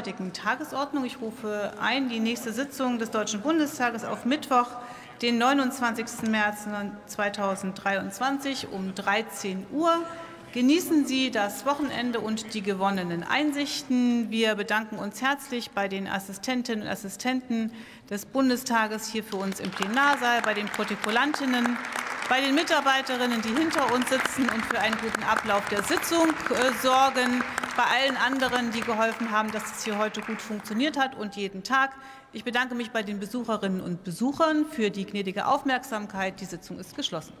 heutigen Tagesordnung. Ich rufe ein die nächste Sitzung des Deutschen Bundestages auf Mittwoch, den 29. März 2023 um 13 Uhr. Genießen Sie das Wochenende und die gewonnenen Einsichten. Wir bedanken uns herzlich bei den Assistentinnen und Assistenten des Bundestages hier für uns im Plenarsaal, bei den Protokollantinnen, bei den Mitarbeiterinnen, die hinter uns sitzen und für einen guten Ablauf der Sitzung äh, sorgen, bei allen anderen, die geholfen haben, dass es hier heute gut funktioniert hat und jeden Tag. Ich bedanke mich bei den Besucherinnen und Besuchern für die gnädige Aufmerksamkeit. Die Sitzung ist geschlossen.